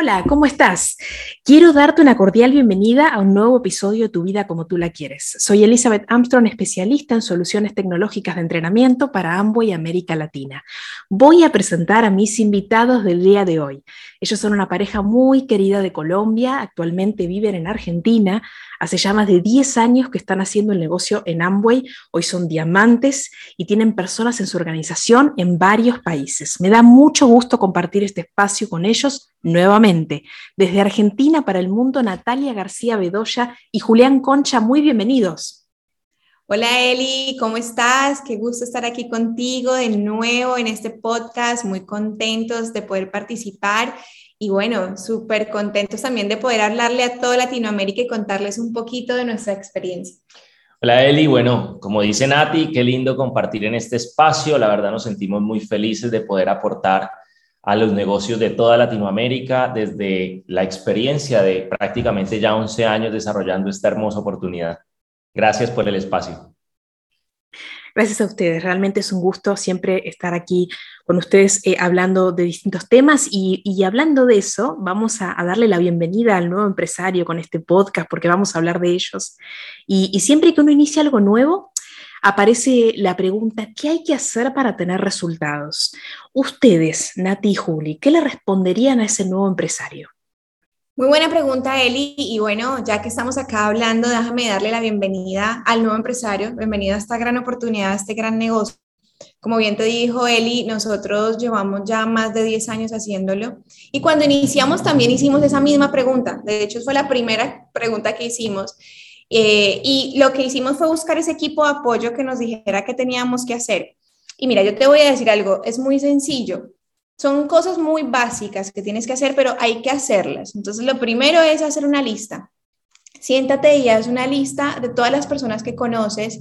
Hola, ¿cómo estás? Quiero darte una cordial bienvenida a un nuevo episodio de Tu vida como tú la quieres. Soy Elizabeth Armstrong, especialista en soluciones tecnológicas de entrenamiento para Amway América Latina. Voy a presentar a mis invitados del día de hoy. Ellos son una pareja muy querida de Colombia, actualmente viven en Argentina, Hace ya más de 10 años que están haciendo el negocio en Amway, hoy son diamantes y tienen personas en su organización en varios países. Me da mucho gusto compartir este espacio con ellos nuevamente. Desde Argentina para el mundo, Natalia García Bedoya y Julián Concha, muy bienvenidos. Hola Eli, ¿cómo estás? Qué gusto estar aquí contigo de nuevo en este podcast, muy contentos de poder participar y bueno, súper contentos también de poder hablarle a toda Latinoamérica y contarles un poquito de nuestra experiencia. Hola Eli, bueno, como dice Nati, qué lindo compartir en este espacio. La verdad nos sentimos muy felices de poder aportar a los negocios de toda Latinoamérica desde la experiencia de prácticamente ya 11 años desarrollando esta hermosa oportunidad. Gracias por el espacio. Gracias a ustedes, realmente es un gusto siempre estar aquí con ustedes eh, hablando de distintos temas y, hablando de eso, vamos a, darle la bienvenida al nuevo empresario con este podcast porque vamos a hablar de ellos. Y, y siempre que uno inicia algo nuevo, aparece la pregunta, ¿qué hay que hacer para tener resultados? Ustedes, Nati y Juli, ¿qué le responderían a ese nuevo empresario? Muy buena pregunta, Eli. Y bueno, ya que estamos acá hablando, déjame darle la bienvenida al nuevo empresario. Bienvenido a esta gran oportunidad, a este gran negocio. Como bien te dijo Eli, nosotros llevamos ya más de 10 años haciéndolo. Y cuando iniciamos también hicimos esa misma pregunta. De hecho, fue la primera pregunta que hicimos. Eh, y lo que hicimos fue buscar ese equipo de apoyo que nos dijera qué teníamos que hacer. Y mira, yo te voy a decir algo, es muy sencillo. Son cosas muy básicas que tienes que hacer, pero hay que hacerlas. Entonces, lo primero es hacer una lista. Siéntate y haz una lista de todas las personas que conoces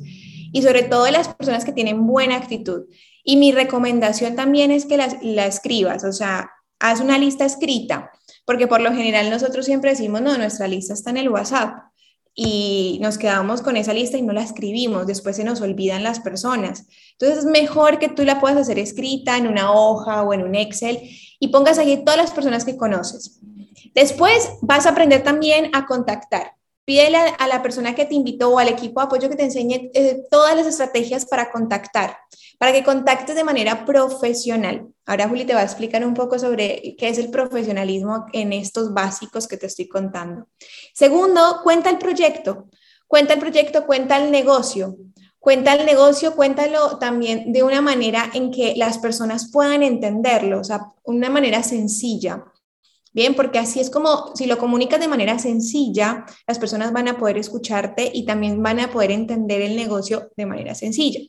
y sobre todo de las personas que tienen buena actitud. Y mi recomendación también es que la, la escribas, o sea, haz una lista escrita, porque por lo general nosotros siempre decimos, no, nuestra lista está en el WhatsApp y nos quedamos con esa lista y no la escribimos, después se nos olvidan las personas. Entonces es mejor que tú la puedas hacer escrita en una hoja o en un Excel y pongas allí todas las personas que conoces. Después vas a aprender también a contactar. Pídele a, la persona que te invitó o al equipo de apoyo que te enseñe eh, todas las estrategias para contactar, para que contactes de manera profesional. Ahora Juli te va a explicar un poco sobre qué es el profesionalismo en estos básicos que te estoy contando. Segundo, cuenta el proyecto. Cuenta el proyecto, cuenta el negocio. Cuenta el negocio, cuéntalo también de una manera en que las personas puedan entenderlo, o sea, una manera sencilla. Bien, porque así es como si lo comunicas de manera sencilla, las personas van a poder escucharte y también van a poder entender el negocio de manera sencilla.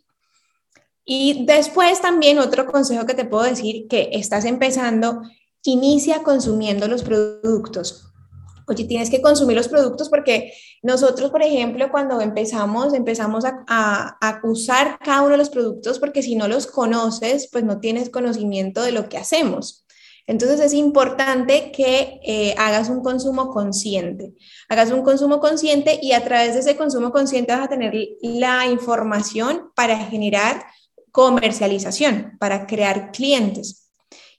Y después también otro consejo que te puedo decir que estás empezando, inicia consumiendo los productos. Oye, tienes que consumir los productos porque nosotros, por ejemplo, cuando empezamos, empezamos a, a, usar cada uno de los productos porque si no los conoces, pues no tienes conocimiento de lo que hacemos. Entonces es importante que eh, hagas un consumo consciente, hagas un consumo consciente y a través de ese consumo consciente vas a tener la información para generar comercialización, para crear clientes.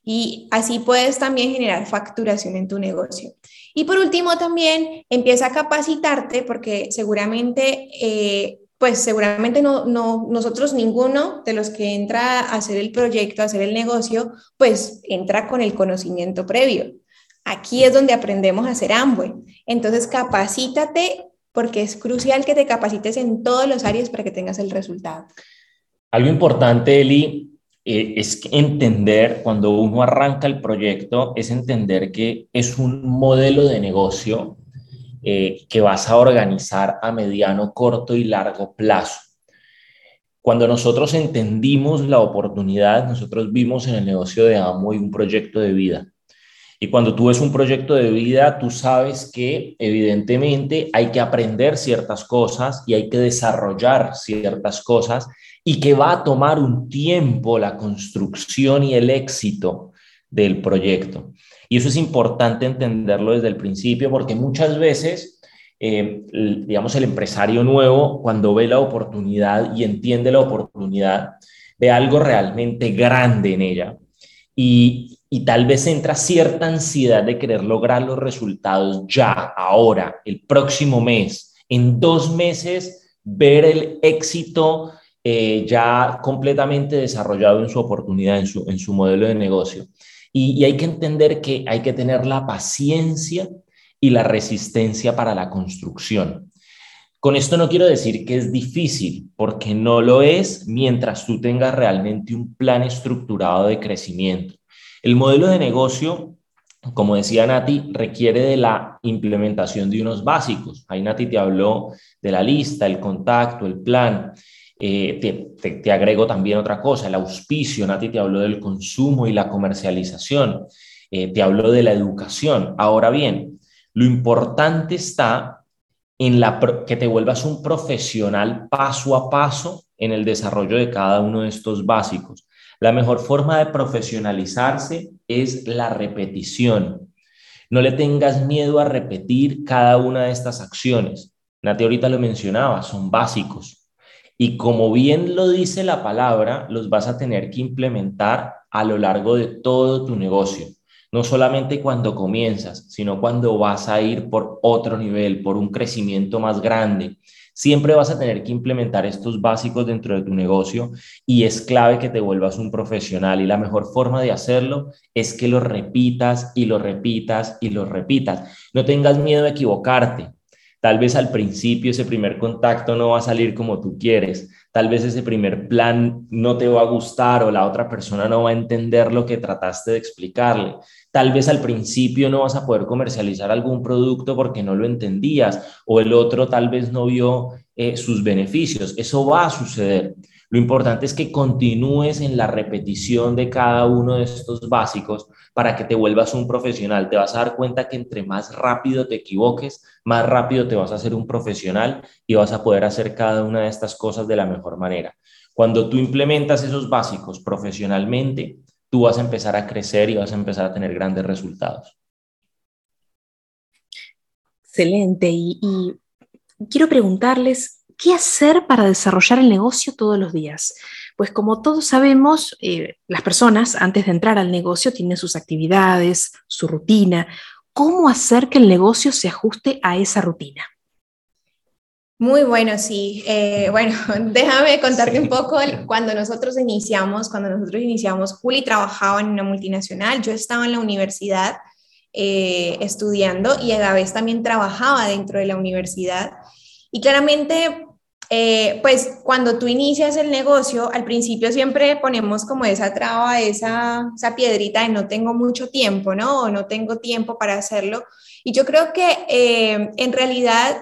Y así puedes también generar facturación en tu negocio. Y por último, también empieza a capacitarte porque seguramente eh, pues seguramente no, no, nosotros ninguno de los que entra a hacer el proyecto, a hacer el negocio, pues entra con el conocimiento previo. Aquí es donde aprendemos a hacer Amway. Entonces, capacítate porque es crucial que te capacites en todos los áreas para que tengas el resultado. Algo importante, Eli, eh, es entender cuando uno arranca el proyecto, es entender que es un modelo de negocio eh, que vas a organizar a mediano, corto y largo plazo. Cuando nosotros entendimos la oportunidad, nosotros vimos en el negocio de Amo y un proyecto de vida. Y cuando tú ves un proyecto de vida, tú sabes que evidentemente hay que aprender ciertas cosas y hay que desarrollar ciertas cosas y que va a tomar un tiempo la construcción y el éxito del proyecto. Y eso es importante entenderlo desde el principio porque muchas veces, eh, digamos, el empresario nuevo, cuando ve la oportunidad y entiende la oportunidad, ve algo realmente grande en ella. Y, tal vez entra cierta ansiedad de querer lograr los resultados ya, ahora, el próximo mes, en dos meses, ver el éxito eh, ya completamente desarrollado en su oportunidad, en su, en su modelo de negocio. Y, hay que entender que hay que tener la paciencia y la resistencia para la construcción. Con esto no quiero decir que es difícil, porque no lo es mientras tú tengas realmente un plan estructurado de crecimiento. El modelo de negocio, como decía Nati, requiere de la implementación de unos básicos. Ahí Nati te habló de la lista, el contacto, el plan. Eh, te, agrego también otra cosa, el auspicio. Nati te habló del consumo y la comercialización. Eh, te habló de la educación. Ahora bien, lo importante está en la que te vuelvas un profesional paso a paso en el desarrollo de cada uno de estos básicos. La mejor forma de profesionalizarse es la repetición. No le tengas miedo a repetir cada una de estas acciones. Nati ahorita lo mencionaba, son básicos. Y como bien lo dice la palabra, los vas a tener que implementar a lo largo de todo tu negocio. No solamente cuando comienzas, sino cuando vas a ir por otro nivel, por un crecimiento más grande, Siempre vas a tener que implementar estos básicos dentro de tu negocio y es clave que te vuelvas un profesional y la mejor forma de hacerlo es que lo repitas y lo repitas y lo repitas. No tengas miedo de equivocarte. Tal vez al principio ese primer contacto no va a salir como tú quieres. Tal vez ese primer plan no te va a gustar o la otra persona no va a entender lo que trataste de explicarle. Tal vez al principio no vas a poder comercializar algún producto porque no lo entendías o el otro tal vez no vio eh, sus beneficios. Eso va a suceder. Lo importante es que continúes en la repetición de cada uno de estos básicos para que te vuelvas un profesional. Te vas a dar cuenta que entre más rápido te equivoques, más rápido te vas a hacer un profesional y vas a poder hacer cada una de estas cosas de la mejor manera. Cuando tú implementas esos básicos profesionalmente, tú vas a empezar a crecer y vas a empezar a tener grandes resultados. Excelente. Y, quiero preguntarles, ¿qué hacer para desarrollar el negocio todos los días? Pues como todos sabemos, eh, las personas antes de entrar al negocio tienen sus actividades, su rutina. ¿Cómo hacer que el negocio se ajuste a esa rutina? Muy bueno, sí. Eh, bueno, déjame contarte un poco. Cuando nosotros iniciamos, cuando nosotros iniciamos, Juli trabajaba en una multinacional, yo estaba en la universidad eh, estudiando y a la vez también trabajaba dentro de la universidad. Y claramente, eh, pues cuando tú inicias el negocio, al principio siempre ponemos como esa traba, esa, piedrita de no tengo mucho tiempo, ¿no? O no tengo tiempo para hacerlo. Y yo creo que en realidad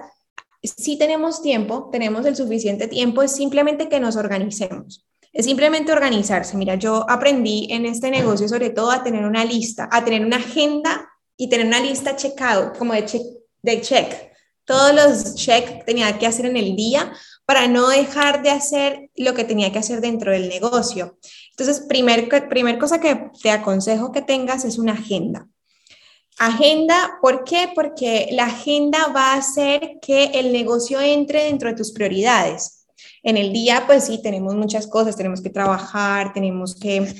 si tenemos tiempo, tenemos el suficiente tiempo, es simplemente que nos organicemos. Es simplemente organizarse. Mira, yo aprendí en este negocio sobre todo a tener una lista, a tener una agenda y tener una lista checado, como de check, de check. Todos los check tenía que hacer en el día para no dejar de hacer lo que tenía que hacer dentro del negocio. Entonces, primer, primer cosa que te aconsejo que tengas es una agenda. Agenda, ¿por qué? Porque la agenda va a hacer que el negocio entre dentro de tus prioridades. En el día, pues sí, tenemos muchas cosas, tenemos que trabajar, tenemos que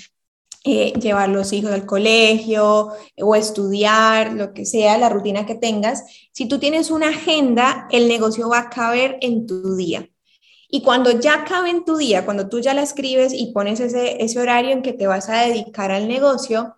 eh, llevar los hijos al colegio o estudiar, lo que sea, la rutina que tengas. Si tú tienes una agenda, el negocio va a caber en tu día. Y cuando ya cabe en tu día, cuando tú ya la escribes y pones ese, ese horario en que te vas a dedicar al negocio,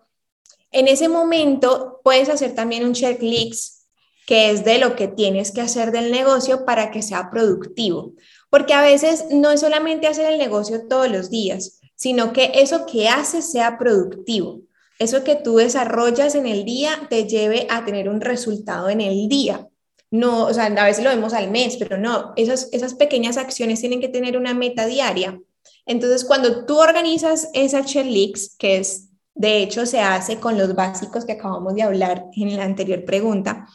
en ese momento puedes hacer también un checklist que es de lo que tienes que hacer del negocio para que sea productivo. Porque a veces no es solamente hacer el negocio todos los días, sino que eso que haces sea productivo. Eso que tú desarrollas en el día te lleve a tener un resultado en el día. No, o sea, a veces lo vemos al mes, pero no, esas, esas pequeñas acciones tienen que tener una meta diaria. Entonces, cuando tú organizas esa checklist, que es De hecho, se hace con los básicos que acabamos de hablar en la anterior pregunta.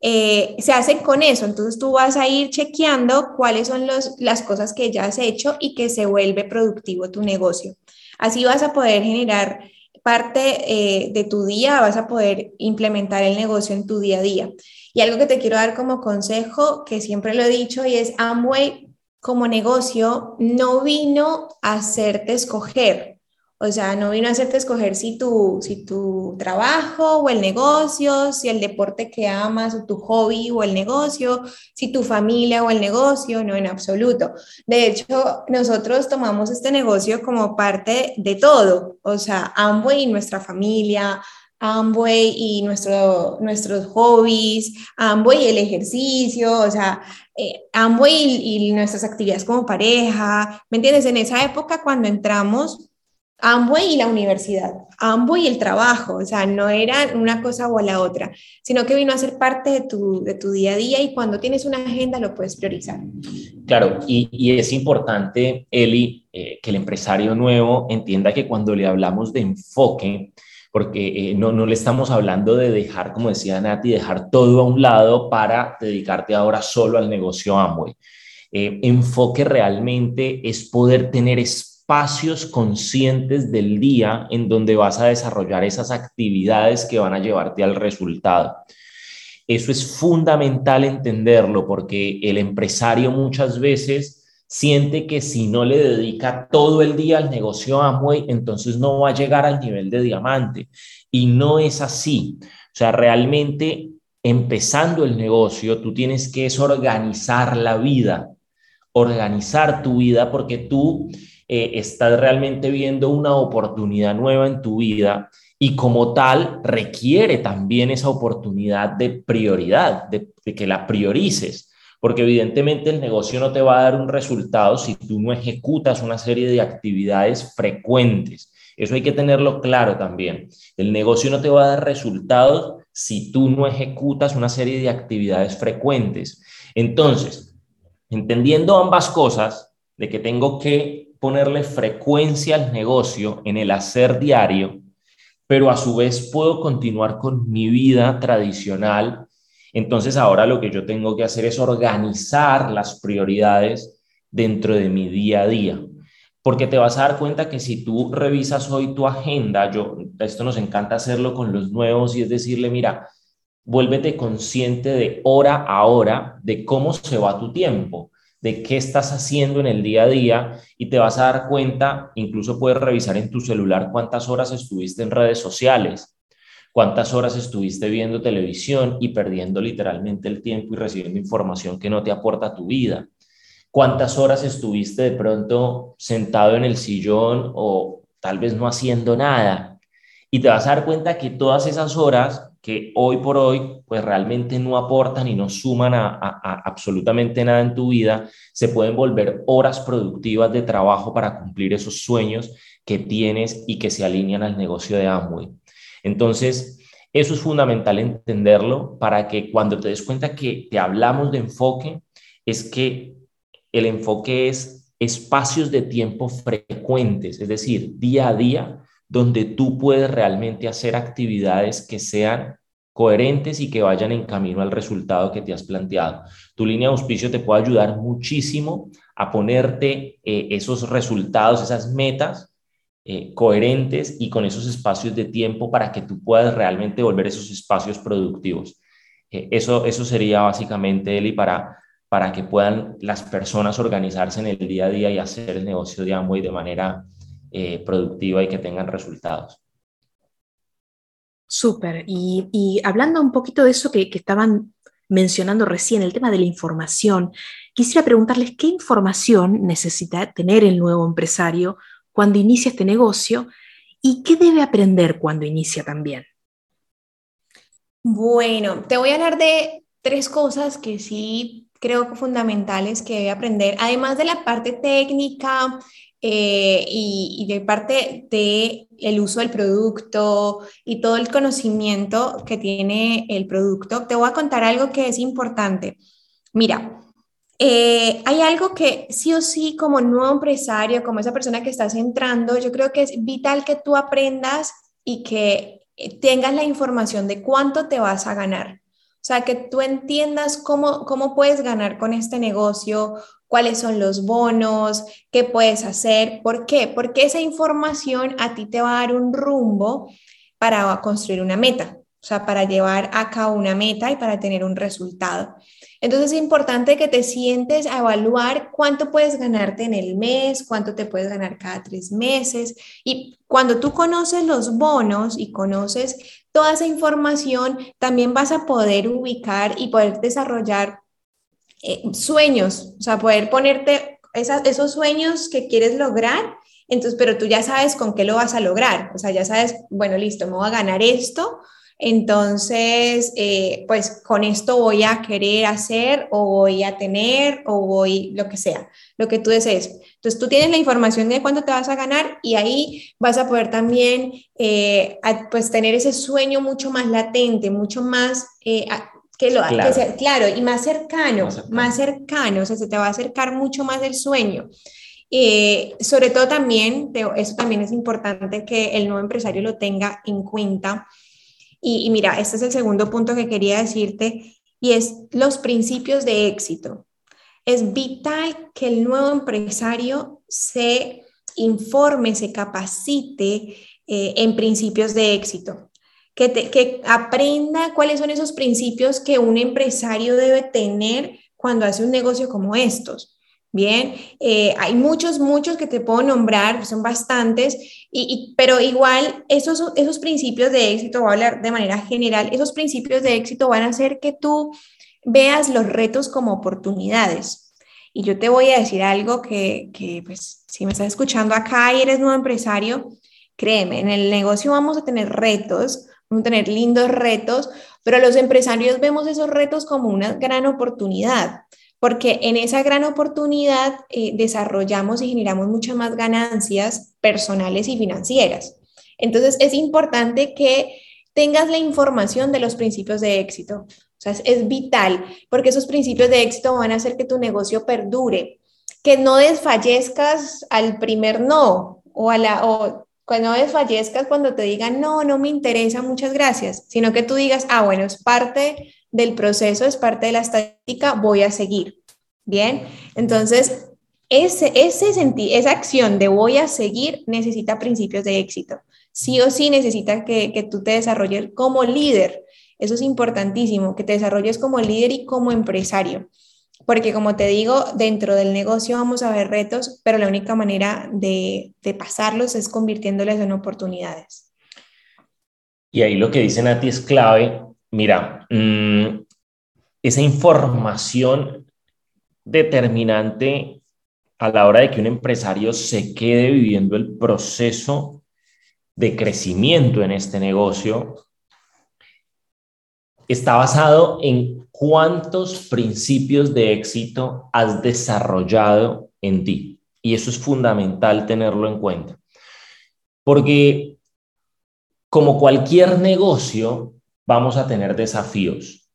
Eh, se hace con eso. Entonces tú vas a ir chequeando cuáles son las cosas que ya has hecho y que se vuelve productivo tu negocio. Así vas a poder generar parte eh, de tu día, vas a poder implementar el negocio en tu día a día. Y algo que te quiero dar como consejo, que siempre lo he dicho, y es Amway como negocio no vino a hacerte escoger, o sea, no vino a hacerte escoger si tu, si tu trabajo o el negocio, si el deporte que amas o tu hobby o el negocio, si tu familia o el negocio, no en absoluto. De hecho, nosotros tomamos este negocio como parte de todo, o sea, Amway y nuestra familia, Amway y nuestro, nuestros hobbies, Amway y el ejercicio, o sea, eh, Amway y, y nuestras actividades como pareja, ¿me entiendes? En esa época cuando entramos Amway y la universidad, Amway y el trabajo, o sea, no era una cosa o la otra, sino que vino a ser parte de tu, de tu día a día y cuando tienes una agenda lo puedes priorizar. Claro, y, y es importante, Eli, eh, que el empresario nuevo entienda que cuando le hablamos de enfoque, porque eh, no, no le estamos hablando de dejar, como decía Nati, dejar todo a un lado para dedicarte ahora solo al negocio Amway. Eh, enfoque realmente es poder tener espacio espacios conscientes del día en donde vas a desarrollar esas actividades que van a llevarte al resultado. Eso es fundamental entenderlo porque el empresario muchas veces siente que si no le dedica todo el día al negocio Amway, entonces no va a llegar al nivel de diamante. Y no es así. O sea, realmente empezando el negocio, tú tienes que organizar la vida, organizar tu vida porque tú eh, estás realmente viendo una oportunidad nueva en tu vida y como tal requiere también esa oportunidad de prioridad, de, que la priorices, porque evidentemente el negocio no te va a dar un resultado si tú no ejecutas una serie de actividades frecuentes. Eso hay que tenerlo claro también. El negocio no te va a dar resultados si tú no ejecutas una serie de actividades frecuentes. Entonces, entendiendo ambas cosas, de que tengo que ponerle frecuencia al negocio en el hacer diario, pero a su vez puedo continuar con mi vida tradicional. Entonces ahora lo que yo tengo que hacer es organizar las prioridades dentro de mi día a día. Porque te vas a dar cuenta que si tú revisas hoy tu agenda, yo, esto nos encanta hacerlo con los nuevos y es decirle, mira, vuélvete consciente de hora a hora de cómo se va tu tiempo de qué estás haciendo en el día a día y te vas a dar cuenta, incluso puedes revisar en tu celular cuántas horas estuviste en redes sociales, cuántas horas estuviste viendo televisión y perdiendo literalmente el tiempo y recibiendo información que no te aporta tu vida. ¿Cuántas horas estuviste de pronto sentado en el sillón o tal vez no haciendo nada? Y te vas a dar cuenta que todas esas horas que hoy por hoy pues realmente no aportan y no suman a, absolutamente nada en tu vida, se pueden volver horas productivas de trabajo para cumplir esos sueños que tienes y que se alinean al negocio de Amway. Entonces, eso es fundamental entenderlo para que cuando te des cuenta que te hablamos de enfoque, es que el enfoque es espacios de tiempo frecuentes, es decir, día a día, donde tú puedes realmente hacer actividades que sean coherentes y que vayan en camino al resultado que te has planteado. Tu línea de auspicio te puede ayudar muchísimo a ponerte eh, esos resultados, esas metas eh, coherentes y con esos espacios de tiempo para que tú puedas realmente volver esos espacios productivos. Eh, eso, eso sería básicamente, Eli, para, para que puedan las personas organizarse en el día a día y hacer el negocio de Amway de manera eh, productiva y que tengan resultados. Súper. Y, hablando un poquito de eso que, estaban mencionando recién, el tema de la información, quisiera preguntarles qué información necesita tener el nuevo empresario cuando inicia este negocio y qué debe aprender cuando inicia también. Bueno, te voy a hablar de tres cosas que sí creo que fundamentales que debe aprender, además de la parte técnica eh, y, de parte de el uso del producto y todo el conocimiento que tiene el producto, te voy a contar algo que es importante. Mira, eh, hay algo que sí o sí como nuevo empresario, como esa persona que estás entrando, yo creo que es vital que tú aprendas y que tengas la información de cuánto te vas a ganar. O sea, que tú entiendas cómo, cómo puedes ganar con este negocio, cuáles son los bonos, qué puedes hacer. ¿Por qué? Porque esa información a ti te va a dar un rumbo para construir una meta, o sea, para llevar a cabo una meta y para tener un resultado. Entonces es importante que te sientes a evaluar cuánto puedes ganarte en el mes, cuánto te puedes ganar cada tres meses. Y cuando tú conoces los bonos y conoces toda esa información, también vas a poder ubicar y poder desarrollar eh, sueños, o sea, poder ponerte esos sueños que quieres lograr. Entonces, pero tú ya sabes con qué lo vas a lograr. O sea, ya sabes, bueno, listo, me voy a ganar esto entonces, eh, pues con esto voy a querer hacer o voy a tener o voy, lo que sea, lo que tú desees. Entonces, tú tienes la información de cuánto te vas a ganar y ahí vas a poder también, eh, pues, tener ese sueño mucho más latente, mucho más... Eh, que lo claro. claro y más cercano, más cercano, o sea, se te va a acercar mucho más el sueño. sobre todo también, eso también es importante que el nuevo empresario lo tenga en cuenta, y, mira, este es el segundo punto que quería decirte y es los principios de éxito. Es vital que el nuevo empresario se informe, se capacite eh, en principios de éxito, que, que aprenda cuáles son esos principios que un empresario debe tener cuando hace un negocio como estos. Bien, eh, hay muchos, muchos que te puedo nombrar, son bastantes, y, pero igual esos, esos principios de éxito, voy a hablar de manera general, esos principios de éxito van a hacer que tú veas los retos como oportunidades. Y yo te voy a decir algo que, que pues, si me estás escuchando acá y eres nuevo empresario, créeme, en el negocio vamos a tener retos, vamos a tener lindos retos, pero los empresarios vemos esos retos como una gran oportunidad porque en esa gran oportunidad eh, desarrollamos y generamos muchas más ganancias personales y financieras. Entonces es importante que tengas la información de los principios de éxito. O sea, es, vital porque esos principios de éxito van a hacer que tu negocio perdure, que no desfallezcas al primer no o a la o cuando desfallezcas cuando te digan no, no me interesa, muchas gracias, sino que tú digas, ah, bueno, es parte del proceso, es parte de la estadística, voy a seguir. Bien, entonces ese, ese esa acción de voy a seguir necesita principios de éxito. Sí o sí necesita que, que tú te desarrolles como líder. Eso es importantísimo, que te desarrolles como líder y como empresario. Porque como te digo, dentro del negocio vamos a ver retos, pero la única manera de, de pasarlos es convirtiéndoles en oportunidades. Y ahí lo que dicen a ti es clave Mira, mm, esa información determinante a la hora de que un empresario se quede viviendo el proceso de crecimiento en este negocio está basado en cuántos principios de éxito has desarrollado en ti. Y eso es fundamental tenerlo en cuenta. Porque como cualquier negocio, vamos a tener desafíos.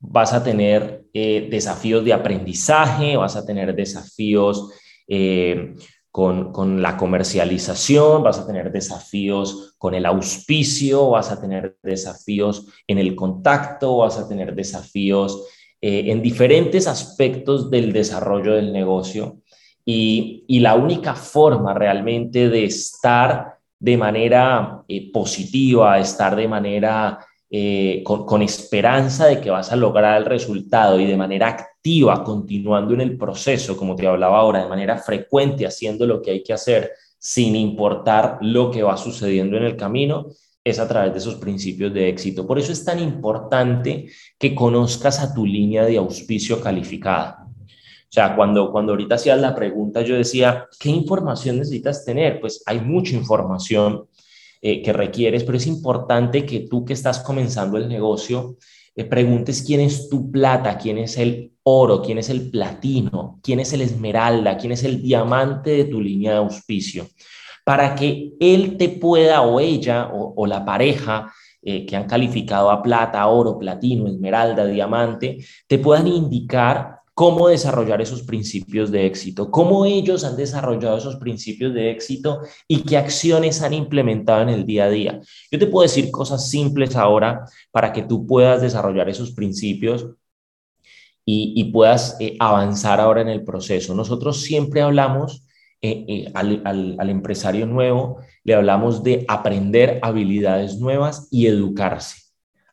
Vas a tener eh, desafíos de aprendizaje, vas a tener desafíos eh, con, con, la comercialización, vas a tener desafíos con el auspicio, vas a tener desafíos en el contacto, vas a tener desafíos eh, en diferentes aspectos del desarrollo del negocio. Y, y, la única forma realmente de estar de manera positiva, estar de manera eh, con, esperanza de que vas a lograr el resultado y de manera activa, continuando en el proceso, como te hablaba ahora, de manera frecuente, haciendo lo que hay que hacer sin importar lo que va sucediendo en el camino, es a través de esos principios de éxito. Por eso es tan importante que conozcas a tu línea de auspicio calificada. O sea, cuando, cuando ahorita hacías la pregunta, yo decía, ¿qué información necesitas tener? Pues hay mucha información eh, que requieres, pero es importante que tú que estás comenzando el negocio, eh, preguntes quién es tu plata, quién es el oro, quién es el platino, quién es el esmeralda, quién es el diamante de tu línea de auspicio, para que él te pueda o ella o, la pareja eh, que han calificado a plata, oro, platino, esmeralda, diamante, te puedan indicar cómo desarrollar esos principios de éxito, cómo ellos han desarrollado esos principios de éxito y qué acciones han implementado en el día a día. Yo te puedo decir cosas simples ahora para que tú puedas desarrollar esos principios y, puedas eh, avanzar ahora en el proceso. Nosotros siempre hablamos eh, eh, al, al empresario nuevo, le hablamos de aprender habilidades nuevas y educarse.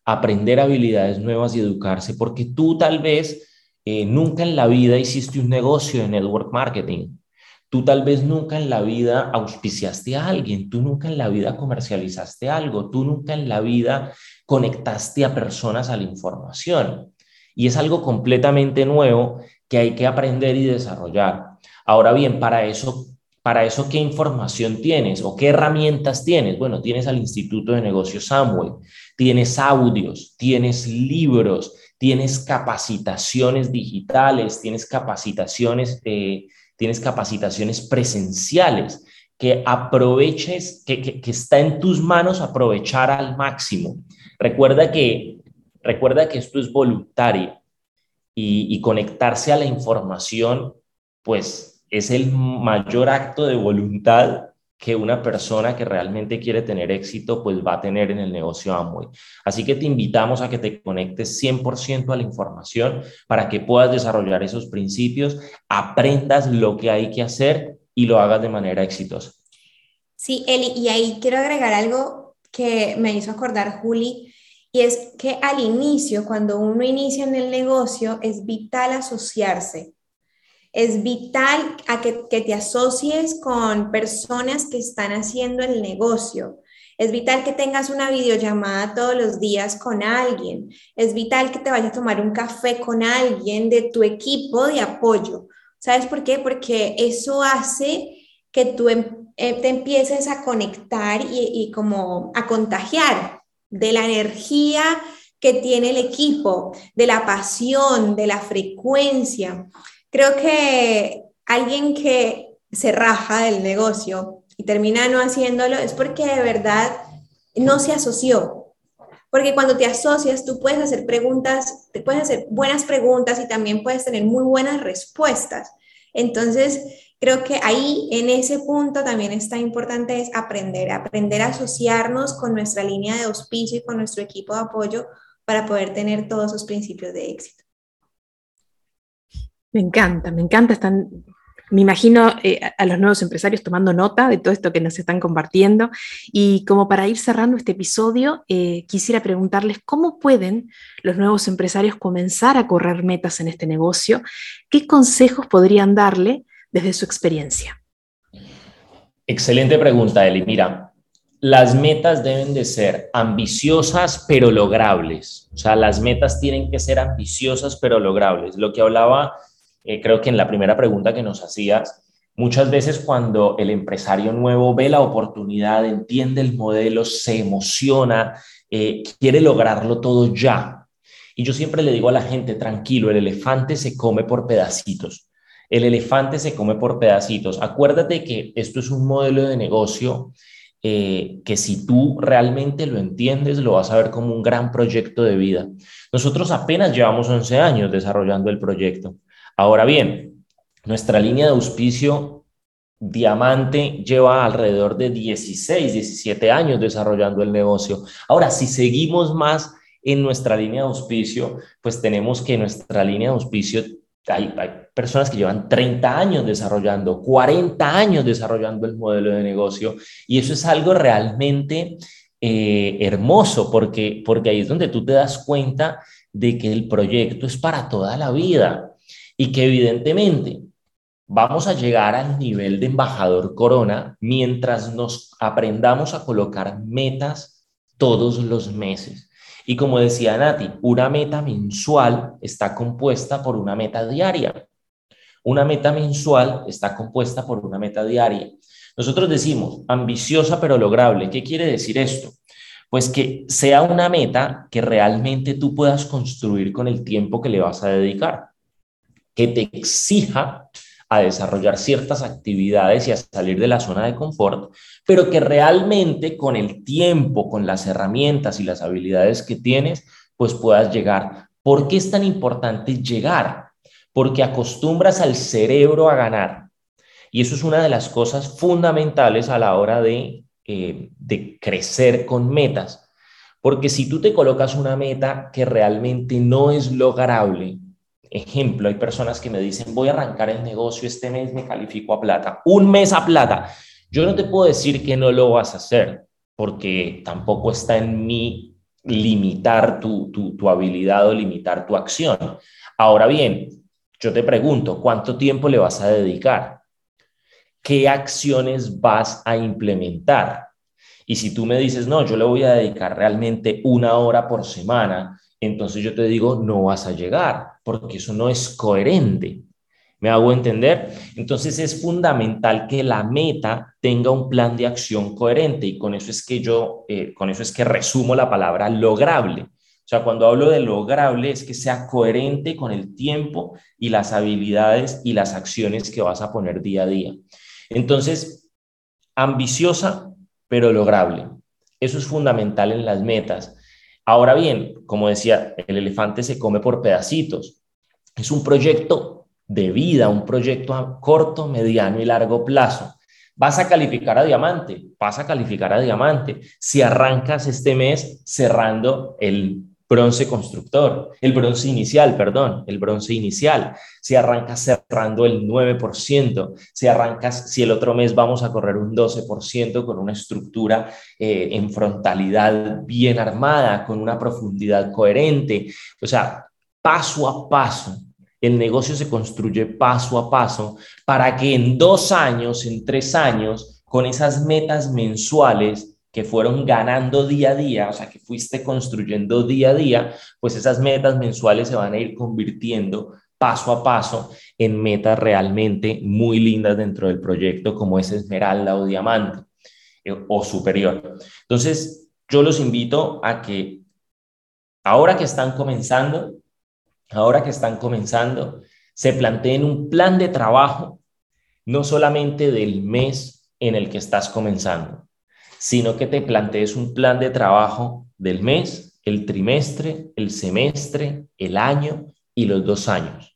Aprender habilidades nuevas y educarse, porque tú tal vez eh, nunca en la vida hiciste un negocio de network marketing. Tú tal vez nunca en la vida auspiciaste a alguien, tú nunca en la vida comercializaste algo, tú nunca en la vida conectaste a personas a la información. Y es algo completamente nuevo que hay que aprender y desarrollar. Ahora bien, para eso, para eso ¿qué información tienes o qué herramientas tienes? Bueno, tienes al Instituto de Negocios Samway, tienes audios, tienes libros, tienes capacitaciones digitales, tienes capacitaciones, eh, tienes capacitaciones presenciales, que aproveches, que, está en tus manos aprovechar al máximo. Recuerda que, recuerda que esto es voluntario y conectarse a la información, pues es el mayor acto de voluntad que una persona que realmente quiere tener éxito, pues va a tener en el negocio Amway. Así que te invitamos a que te conectes 100% a la información para que puedas desarrollar esos principios, aprendas lo que hay que hacer y lo hagas de manera exitosa. Sí, Eli, y ahí quiero agregar algo que me hizo acordar Juli, y es que al inicio, cuando uno inicia en el negocio, es vital asociarse es vital a que, te asocies con personas que están haciendo el negocio. Es vital que tengas una videollamada todos los días con alguien. Es vital que te vayas a tomar un café con alguien de tu equipo de apoyo. ¿Sabes por qué? Porque eso hace que tú em, eh, te empieces a conectar y, y como a contagiar de la energía que tiene el equipo, de la pasión, de la frecuencia. Creo que alguien que se raja del negocio y termina no haciéndolo es porque de verdad no se asoció. Porque cuando te asocias, tú puedes hacer preguntas, te puedes hacer buenas preguntas y también puedes tener muy buenas respuestas. Entonces, creo que ahí, en ese punto, también está importante es aprender, aprender a asociarnos con nuestra línea de auspicio y con nuestro equipo de apoyo para poder tener todos esos principios de éxito. Me encanta, me encanta. Están, me imagino eh, a los nuevos empresarios tomando nota de todo esto que nos están compartiendo. Y como para ir cerrando este episodio, eh, quisiera preguntarles cómo pueden los nuevos empresarios comenzar a correr metas en este negocio. ¿Qué consejos podrían darle desde su experiencia? Excelente pregunta, Eli. Mira, las metas deben de ser ambiciosas pero logrables. O sea, las metas tienen que ser ambiciosas pero logrables. Lo que hablaba eh, creo que en la primera pregunta que nos hacías, muchas veces cuando el empresario nuevo ve la oportunidad, entiende el modelo, se emociona, eh, quiere lograrlo todo ya. Y yo siempre le digo a la gente, tranquilo, el elefante se come por pedacitos. El elefante se come por pedacitos. Acuérdate que esto es un modelo de negocio eh, que si tú realmente lo entiendes, lo vas a ver como un gran proyecto de vida. Nosotros apenas llevamos 11 años desarrollando el proyecto. Ahora bien, nuestra línea de auspicio Diamante lleva alrededor de 16, 17 años desarrollando el negocio. Ahora, si seguimos más en nuestra línea de auspicio, pues tenemos que nuestra línea de auspicio, hay, personas que llevan 30 años desarrollando, 40 años desarrollando el modelo de negocio, y eso es algo realmente eh, hermoso, porque, porque ahí es donde tú te das cuenta de que el proyecto es para toda la vida y que evidentemente vamos a llegar al nivel de embajador corona mientras nos aprendamos a colocar metas todos los meses. Y como decía Nati, una meta mensual está compuesta por una meta diaria. Una meta mensual está compuesta por una meta diaria. Nosotros decimos ambiciosa pero lograble. ¿Qué quiere decir esto? Pues que sea una meta que realmente tú puedas construir con el tiempo que le vas a dedicar que te exija a desarrollar ciertas actividades y a salir de la zona de confort, pero que realmente con el tiempo, con las herramientas y las habilidades que tienes, pues puedas llegar. ¿Por qué es tan importante llegar? porque acostumbras al cerebro a ganar. Y eso es una de las cosas fundamentales a la hora de, eh, de crecer con metas. Porque si tú te colocas una meta que realmente no es lograble, ejemplo, hay personas que me dicen, voy a arrancar el negocio, este mes me califico a plata, un mes a plata. Yo no te puedo decir que no lo vas a hacer, porque tampoco está en mí limitar tu, tu, tu habilidad o limitar tu acción. Ahora bien, yo te pregunto, ¿cuánto tiempo le vas a dedicar? ¿Qué acciones vas a implementar? Y si tú me dices, no, yo le voy a dedicar realmente una hora por semana, entonces yo te digo, no vas a llegar, porque eso no es coherente. ¿Me hago entender? Entonces es fundamental que la meta tenga un plan de acción coherente y con eso es que yo, eh, con eso es que resumo la palabra lograble. O sea, cuando hablo de lograble es que sea coherente con el tiempo y las habilidades y las acciones que vas a poner día a día. Entonces, ambiciosa, pero lograble. Eso es fundamental en las metas. Ahora bien, como decía, el elefante se come por pedacitos. Es un proyecto de vida, un proyecto a corto, mediano y largo plazo. Vas a calificar a diamante, vas a calificar a diamante si arrancas este mes cerrando el bronce constructor, el bronce inicial, perdón, el bronce inicial. Si arrancas cerrando el 9%, si arrancas, si el otro mes vamos a correr un 12% con una estructura eh, en frontalidad bien armada, con una profundidad coherente, o sea, paso a paso el negocio se construye paso a paso para que en dos años, en tres años, con esas metas mensuales que fueron ganando día a día, o sea, que fuiste construyendo día a día, pues esas metas mensuales se van a ir convirtiendo paso a paso en metas realmente muy lindas dentro del proyecto, como es esmeralda o diamante eh, o superior. Entonces, yo los invito a que ahora que están comenzando, ahora que están comenzando, se planteen un plan de trabajo, no solamente del mes en el que estás comenzando, sino que te plantees un plan de trabajo del mes, el trimestre, el semestre, el año y los dos años.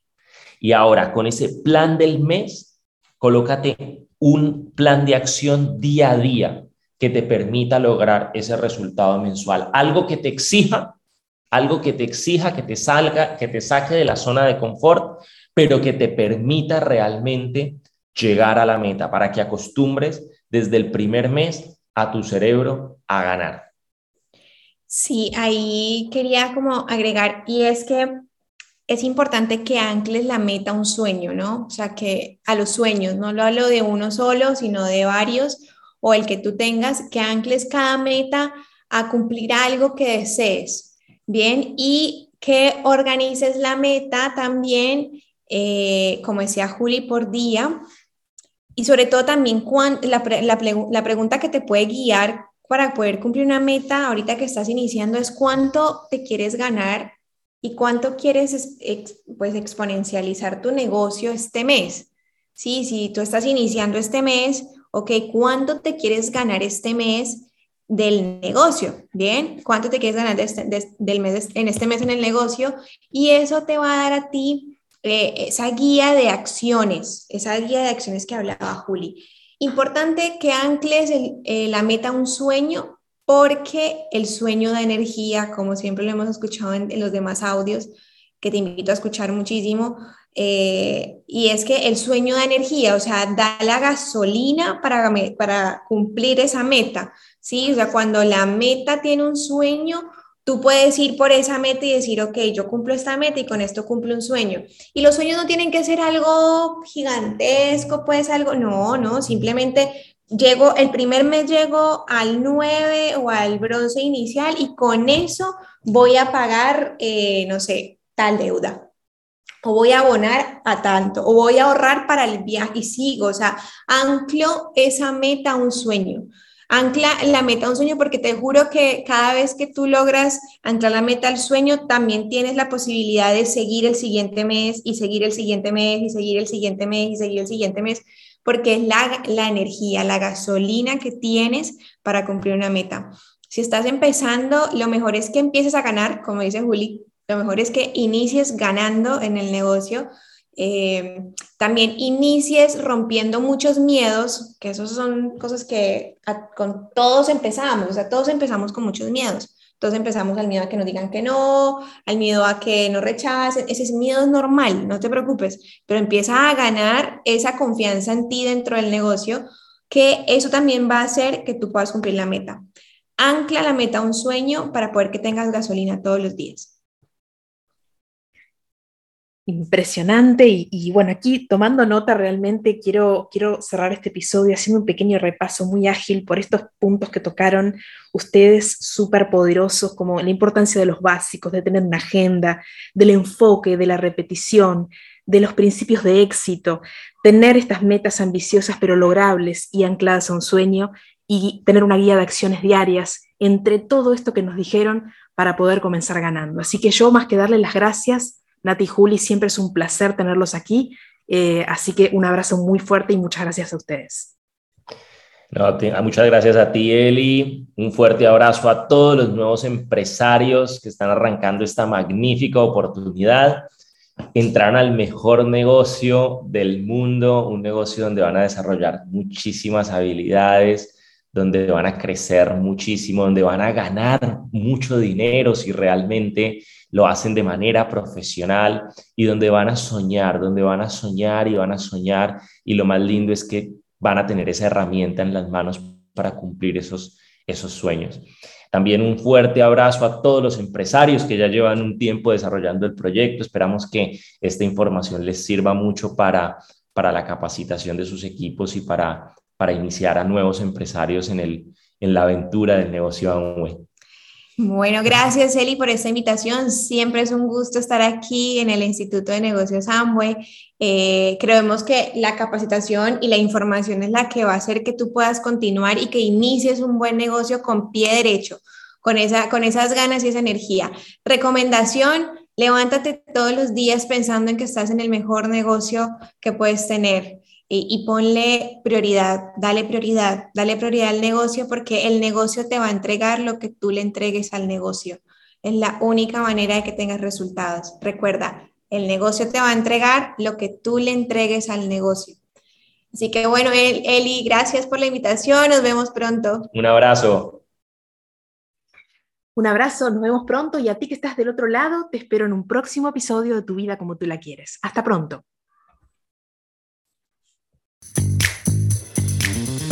Y ahora, con ese plan del mes, colócate un plan de acción día a día que te permita lograr ese resultado mensual. Algo que te exija algo que te exija, que te salga, que te saque de la zona de confort, pero que te permita realmente llegar a la meta para que acostumbres desde el primer mes a tu cerebro a ganar. Sí, ahí quería como agregar, y es que es importante que ancles la meta a un sueño, ¿no? O sea, que a los sueños, no lo hablo de uno solo, sino de varios, o el que tú tengas, que ancles cada meta a cumplir algo que desees, Bien, y que organices la meta también, eh, como decía Juli, por día. Y sobre todo también la, la pregunta que te puede guiar para poder cumplir una meta ahorita que estás iniciando es cuánto te quieres ganar y cuánto quieres pues exponencializar tu negocio este mes. Sí, si tú estás iniciando este mes, ok, ¿cuánto te quieres ganar este mes? del negocio, ¿bien? ¿Cuánto te quieres ganar este, del mes, en este mes en el negocio? Y eso te va a dar a ti eh, esa guía de acciones, esa guía de acciones que hablaba Juli. Importante que ancles eh, la meta a un sueño porque el sueño da energía, como siempre lo hemos escuchado en, los demás audios, que te invito a escuchar muchísimo, eh, y es que el sueño da energía, o sea, da la gasolina para, para cumplir esa meta. ¿sí? O sea, cuando la meta tiene un sueño, tú puedes ir por esa meta y decir, ok, yo cumplo esta meta y con esto cumplo un sueño. Y los sueños no tienen que ser algo gigantesco, pues algo, no, no, simplemente llego, el primer mes llego al 9 o al bronce inicial y con eso voy a pagar, eh, no sé, tal deuda. O voy a abonar a tanto, o voy a ahorrar para el viaje y sigo, o sea, anclo esa meta a un sueño. Ancla la meta a un sueño porque te juro que cada vez que tú logras anclar la meta al sueño, también tienes la posibilidad de seguir el siguiente mes y seguir el siguiente mes y seguir el siguiente mes y seguir el siguiente mes, porque es la, la energía, la gasolina que tienes para cumplir una meta. Si estás empezando, lo mejor es que empieces a ganar, como dice Juli, lo mejor es que inicies ganando en el negocio Eh, también inicies rompiendo muchos miedos, que esos son cosas que con todos empezamos, o sea, todos empezamos con muchos miedos. Entonces empezamos al miedo a que nos digan que no, al miedo a que nos rechacen. Ese miedo es normal, no te preocupes, pero empieza a ganar esa confianza en ti dentro del negocio, que eso también va a hacer que tú puedas cumplir la meta. Ancla la meta a un sueño para poder que tengas gasolina todos los días impresionante y, bueno, aquí tomando nota realmente quiero, quiero cerrar este episodio haciendo un pequeño repaso muy ágil por estos puntos que tocaron ustedes súper poderosos, como la importancia de los básicos, de tener una agenda, del enfoque, de la repetición, de los principios de éxito, tener estas metas ambiciosas pero logrables y ancladas a un sueño y tener una guía de acciones diarias entre todo esto que nos dijeron para poder comenzar ganando. Así que yo más que darle las gracias, Nati y Juli, siempre es un placer tenerlos aquí. Eh, así que un abrazo muy fuerte y muchas gracias a ustedes. muchas gracias a ti, Eli. Un fuerte abrazo a todos los nuevos empresarios que están arrancando esta magnífica oportunidad. Entraron al mejor negocio del mundo, un negocio donde van a desarrollar muchísimas habilidades, donde van a crecer muchísimo, donde van a ganar mucho dinero si realmente lo hacen de manera profesional y donde van a soñar, donde van a soñar y van a soñar. Y lo más lindo es que van a tener esa herramienta en las manos para cumplir esos, esos sueños. También un fuerte abrazo a todos los empresarios que ya llevan un tiempo desarrollando el proyecto. Esperamos que esta información les sirva mucho para, para la capacitación de sus equipos y para para iniciar a nuevos empresarios en, el, en la aventura del negocio Amway. Bueno, gracias Eli por esta invitación. Siempre es un gusto estar aquí en el Instituto de Negocios Amway. Eh, creemos que la capacitación y la información es la que va a hacer que tú puedas continuar y que inicies un buen negocio con pie derecho, con, esa, con esas ganas y esa energía. Recomendación, levántate todos los días pensando en que estás en el mejor negocio que puedes tener y, ponle prioridad, dale prioridad, dale prioridad al negocio porque el negocio te va a entregar lo que tú le entregues al negocio. Es la única manera de que tengas resultados. Recuerda, el negocio te va a entregar lo que tú le entregues al negocio. Así que bueno, Eli, gracias por la invitación. Nos vemos pronto. Un abrazo. Un abrazo, nos vemos pronto y a ti que estás del otro lado, te espero en un próximo episodio de Tu vida como tú la quieres. Hasta pronto.